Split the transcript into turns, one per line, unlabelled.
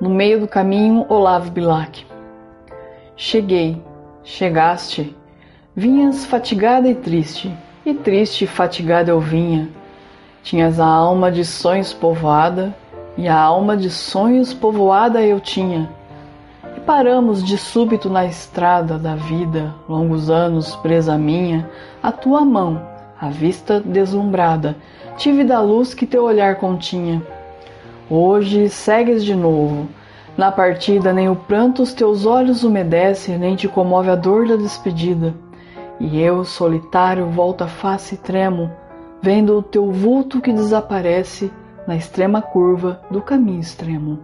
no meio do caminho, Olavo Bilac. Cheguei, chegaste, vinhas fatigada e triste, e triste e fatigada eu vinha. Tinhas a alma de sonhos povoada, e a alma de sonhos povoada eu tinha. E paramos de súbito na estrada da vida, longos anos presa minha, a tua mão, a vista deslumbrada, tive da luz que teu olhar continha. Hoje segues de novo. Na partida nem o pranto os teus olhos umedece, nem te comove a dor da despedida. E eu, solitário, volto a face e tremo, vendo o teu vulto que desaparece na extrema curva do caminho extremo.